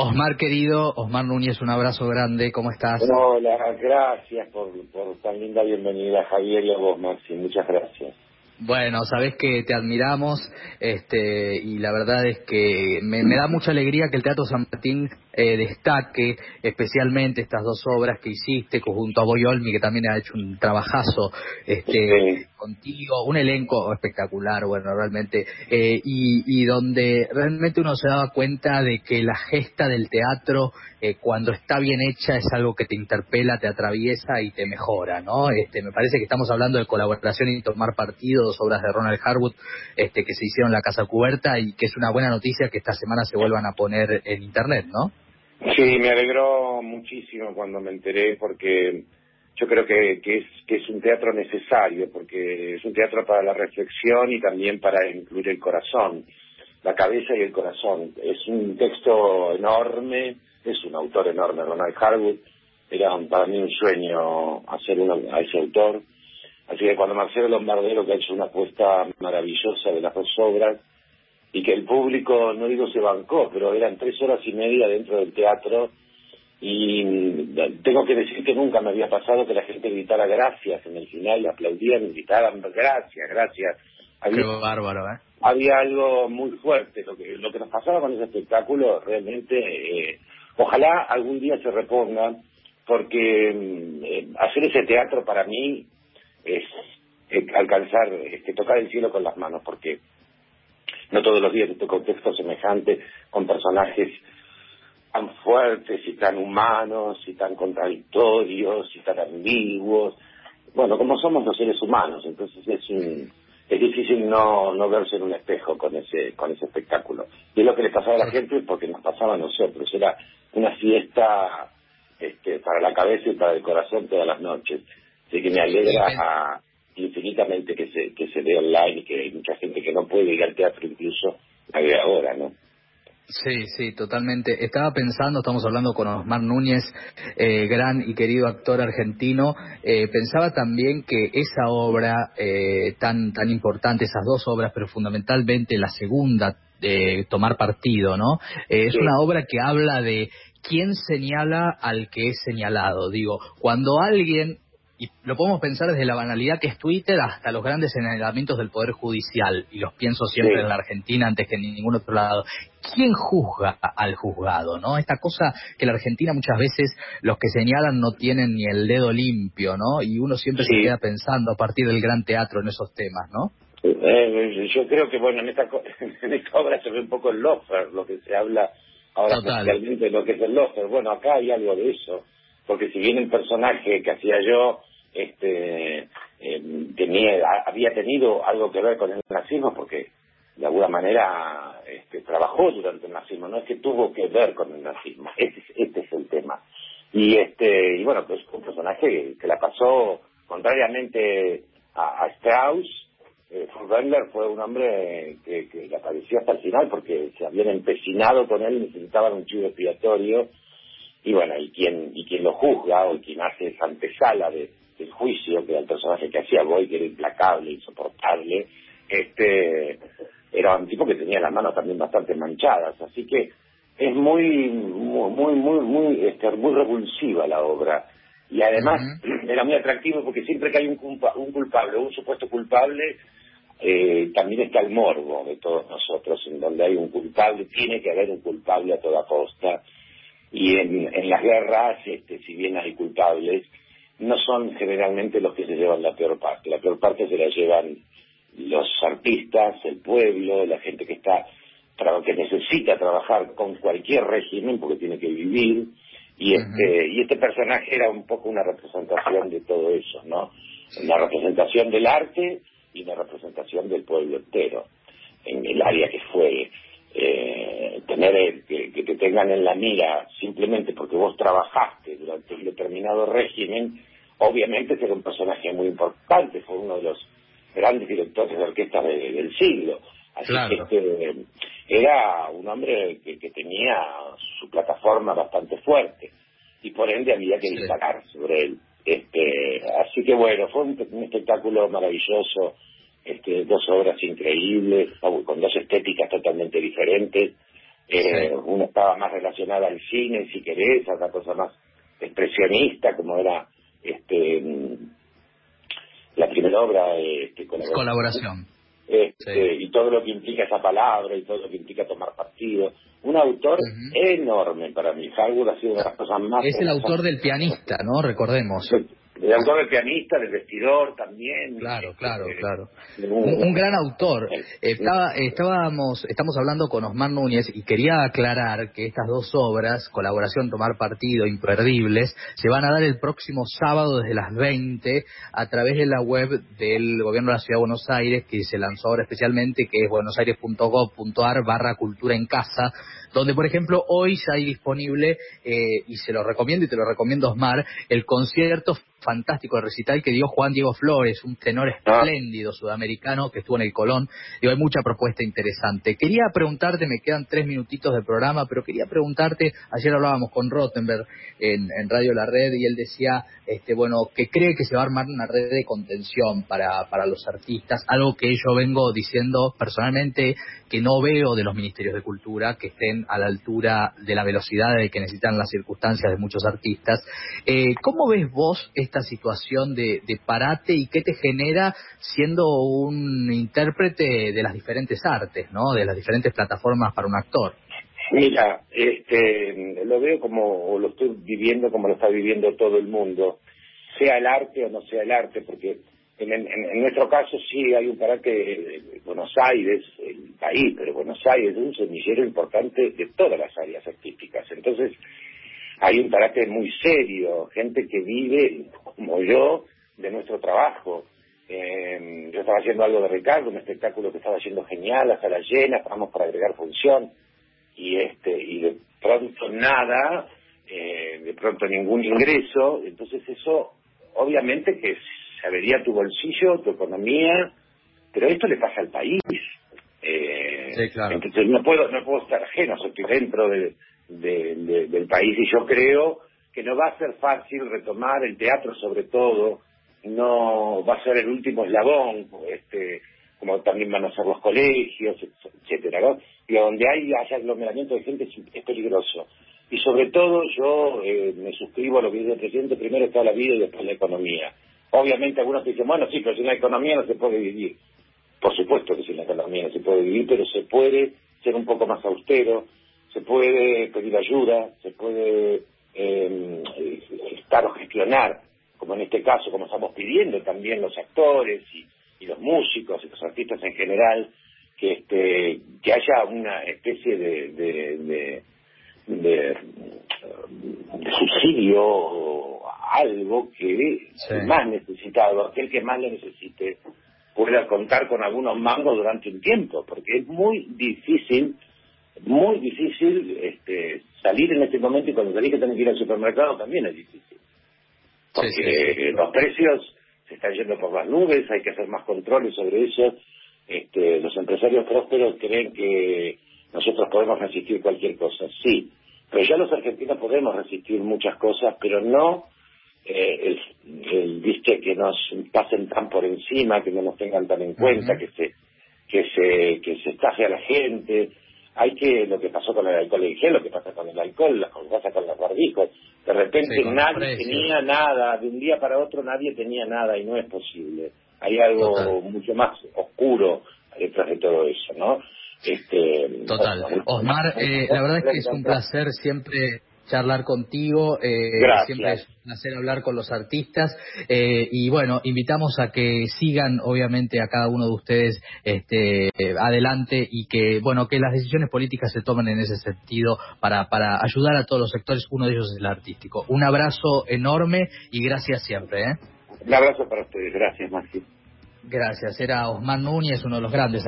Osmar querido, Osmar Núñez, un abrazo grande, ¿cómo estás? Hola, gracias por, por tan linda bienvenida, Javier y a vos, Maxi, muchas gracias. Bueno, sabes que te admiramos este, y la verdad es que me, da mucha alegría que el Teatro San Martín eh, destaque especialmente estas dos obras que hiciste junto a Boyolmi, que también ha hecho un trabajazo este, contigo, un elenco espectacular, bueno, realmente, eh, y, y, donde realmente uno se daba cuenta de que la gesta del teatro, eh, cuando está bien hecha, es algo que te interpela, te atraviesa y te mejora, ¿no? Este, me parece que estamos hablando de colaboración y tomar partido, dos obras de Ronald Harwood este, que se hicieron en la Casa Cubierta y que es una buena noticia que esta semana se vuelvan a poner en Internet, ¿no? Sí, me alegró muchísimo cuando me enteré porque yo creo que, que, es, que es un teatro necesario, porque es un teatro para la reflexión y también para incluir el corazón, la cabeza y el corazón. Es un texto enorme, es un autor enorme, Ronald Harwood. Era para mí un sueño hacer uno a ese autor. Así que cuando Marcelo Lombardero, que ha hecho una apuesta maravillosa de las dos obras, y que el público, no digo se bancó, pero eran tres horas y media dentro del teatro y mm, tengo que decir que nunca me había pasado que la gente gritara gracias en el final, aplaudían, gritaban gracias, gracias. Había, bárbaro, ¿eh? Había algo muy fuerte, lo que, lo que nos pasaba con ese espectáculo realmente, eh, ojalá algún día se reponga, porque mm, eh, hacer ese teatro para mí es eh, alcanzar, que tocar el cielo con las manos, porque no todos los días en este contexto semejante, con personajes tan fuertes y tan humanos y tan contradictorios y tan ambiguos. Bueno, como somos los seres humanos, entonces es es difícil no, no verse en un espejo con ese con ese espectáculo. Y es lo que le pasaba a la gente porque nos pasaba a nosotros. Era una fiesta este, para la cabeza y para el corazón todas las noches. Así que me alegra a, infinitamente que se, que se ve online y que hay mucha gente que no puede ir al teatro incluso a ver ahora, ¿no? Sí, sí, totalmente. Estaba pensando, estamos hablando con Osmar Núñez, eh, gran y querido actor argentino, eh, pensaba también que esa obra eh, tan, tan importante, esas dos obras, pero fundamentalmente la segunda, de Tomar Partido, ¿no? es una obra que habla de quién señala al que es señalado. Digo, cuando alguien y lo podemos pensar desde la banalidad que es Twitter hasta los grandes señalamientos del Poder Judicial, y los pienso siempre en la Argentina antes que en ningún otro lado. ¿Quién juzga al juzgado? ¿no? Esta cosa que la Argentina muchas veces los que señalan no tienen ni el dedo limpio, ¿no? Y uno siempre se queda pensando a partir del gran teatro en esos temas, ¿no? Eh, yo creo que, bueno, en esta, en esta obra se ve un poco el lofer, lo que se habla ahora especialmente de lo que es el lofer. Bueno, acá hay algo de eso, porque si bien el personaje que hacía yo este, eh, tenía, había tenido algo que ver con el nazismo porque de alguna manera este, trabajó durante el nazismo, no es que tuvo que ver con el nazismo, este, este es el tema. Y este y bueno, pues un personaje que, la pasó contrariamente a, Strauss, eh, fue un hombre que, que apareció hasta el final porque se habían empecinado con él y necesitaban un chivo expiatorio y bueno, y quien, y quien lo juzga o quien hace esa antesala de, el juicio, que era el personaje que hacía Boy, que era implacable, insoportable, este era un tipo que tenía las manos también bastante manchadas, así que es muy muy muy muy este, muy revulsiva la obra. Y además era muy atractivo porque siempre que hay un, un culpable un supuesto culpable eh, también está el morbo de todos nosotros en donde hay un culpable tiene que haber un culpable a toda costa. Y en, en las guerras este si bien hay culpables no son generalmente los que se llevan la peor parte. La peor parte se la llevan los artistas, el pueblo, la gente que está que necesita trabajar con cualquier régimen porque tiene que vivir y este y este personaje era un poco una representación de todo eso, ¿no? La representación del arte y la representación del pueblo entero en el área que fue eh, tener que, que, te tengan en la mira simplemente porque vos trabajaste durante un determinado régimen obviamente que era un personaje muy importante, fue uno de los grandes directores de orquesta del siglo. Así que este, era un hombre que, tenía su plataforma bastante fuerte y por ende había que destacar sobre él. Este, así que bueno, fue un, espectáculo maravilloso, este, dos obras increíbles, con dos estéticas totalmente diferentes. Eh, Uno estaba más relacionado al cine, si querés, a otra cosa más expresionista, como era este la primera obra. Este, colaboración. Este, Y todo lo que implica esa palabra y todo lo que implica tomar partido. Un autor enorme para mí. Harwood ha sido una de las cosas más. Es el autor del pianista, ¿no? Recordemos. El autor del pianista, del vestidor también. Claro, claro, este, claro. Un, gran autor. Estaba, estábamos, estamos hablando con Osmar Núñez y quería aclarar que estas dos obras, Colaboración, Tomar Partido, Imperdibles, se van a dar el próximo sábado desde las 20 a través de la web del Gobierno de la Ciudad de Buenos Aires, que se lanzó ahora especialmente, que es buenosaires.gov.ar barra cultura en casa, donde por ejemplo hoy ya hay disponible, eh, y se lo recomiendo y te lo recomiendo Osmar, el concierto fantástico de recital que dio Juan Diego Flores, un tenor ah. espléndido sudamericano que estuvo en el Colón. y hay mucha propuesta interesante. Quería preguntarte, me quedan tres minutitos de programa, pero quería preguntarte, ayer hablábamos con Rottenberg en, Radio La Red y él decía, este, bueno, que cree que se va a armar una red de contención para, para los artistas, algo que yo vengo diciendo personalmente que no veo de los ministerios de cultura que estén a la altura de la velocidad de que necesitan las circunstancias de muchos artistas. Eh, ¿Cómo ves vos esta situación de, parate y qué te genera siendo un intérprete de las diferentes artes, ¿no? de las diferentes plataformas para un actor? Mira, este, lo veo como, o lo estoy viviendo como lo está viviendo todo el mundo, sea el arte o no sea el arte, porque en, nuestro caso sí hay un parate, Buenos Aires, el país, pero Buenos Aires es un semillero importante de todas las áreas artísticas. Entonces, hay un parate muy serio, gente que vive, como yo, de nuestro trabajo. Eh, yo estaba haciendo algo de Ricardo, un espectáculo que estaba haciendo genial, hasta la llena, estábamos para agregar función, y este y de pronto nada, eh, de pronto ningún ingreso, entonces eso obviamente que se vería tu bolsillo, tu economía, pero esto le pasa al país. Eh, entonces no puedo, no puedo estar ajeno, estoy dentro de, del país y yo creo que no va a ser fácil retomar el teatro sobre todo, no va a ser el último eslabón, este como también van a ser los colegios, etcétera, ¿no? Y donde hay haya aglomeramiento de gente es, peligroso. Y sobre todo yo eh, me suscribo a lo que dice el presidente, primero está la vida y después la economía. Obviamente algunos dicen, bueno, sí, pero sin la economía no se puede vivir. Por supuesto que sin la economía no se puede vivir, pero se puede ser un poco más austero, se puede pedir ayuda, se puede eh, estar o gestionar, como en este caso, como estamos pidiendo también los actores y, los músicos y los artistas en general, que este que haya una especie de, de, de subsidio algo que el más necesitado, aquel que más lo necesite, pueda contar con algunos mangos durante un tiempo, porque es muy difícil, muy difícil este, salir en este momento y cuando salís que tenés que ir al supermercado también es difícil. Porque los precios se están yendo por las nubes, hay que hacer más controles sobre eso. Este, los empresarios prósperos creen que nosotros podemos resistir cualquier cosa, sí, pero ya los argentinos podemos resistir muchas cosas, pero no eh, el, viste que nos pasen tan por encima, que no nos tengan tan en cuenta, que se que se que se estaje a la gente. Hay que lo que pasó con el alcohol en gel, lo que pasa con el alcohol, lo que pasa con los barbijos. De repente nadie tenía nada, de un día para otro nadie tenía nada y no es posible. Hay algo mucho más oscuro detrás de todo eso, ¿no? Este, Total. Osmar, eh, la verdad es que es un placer siempre charlar contigo. Eh, siempre es un placer hablar con los artistas. Eh, y bueno, invitamos a que sigan, obviamente, a cada uno de ustedes este, adelante y que, bueno, que las decisiones políticas se tomen en ese sentido para, para ayudar a todos los sectores. Uno de ellos es el artístico. Un abrazo enorme y gracias siempre. ¿eh? Un abrazo para ustedes. Gracias, Maxi. Gracias. Era Osman Núñez, uno de los grandes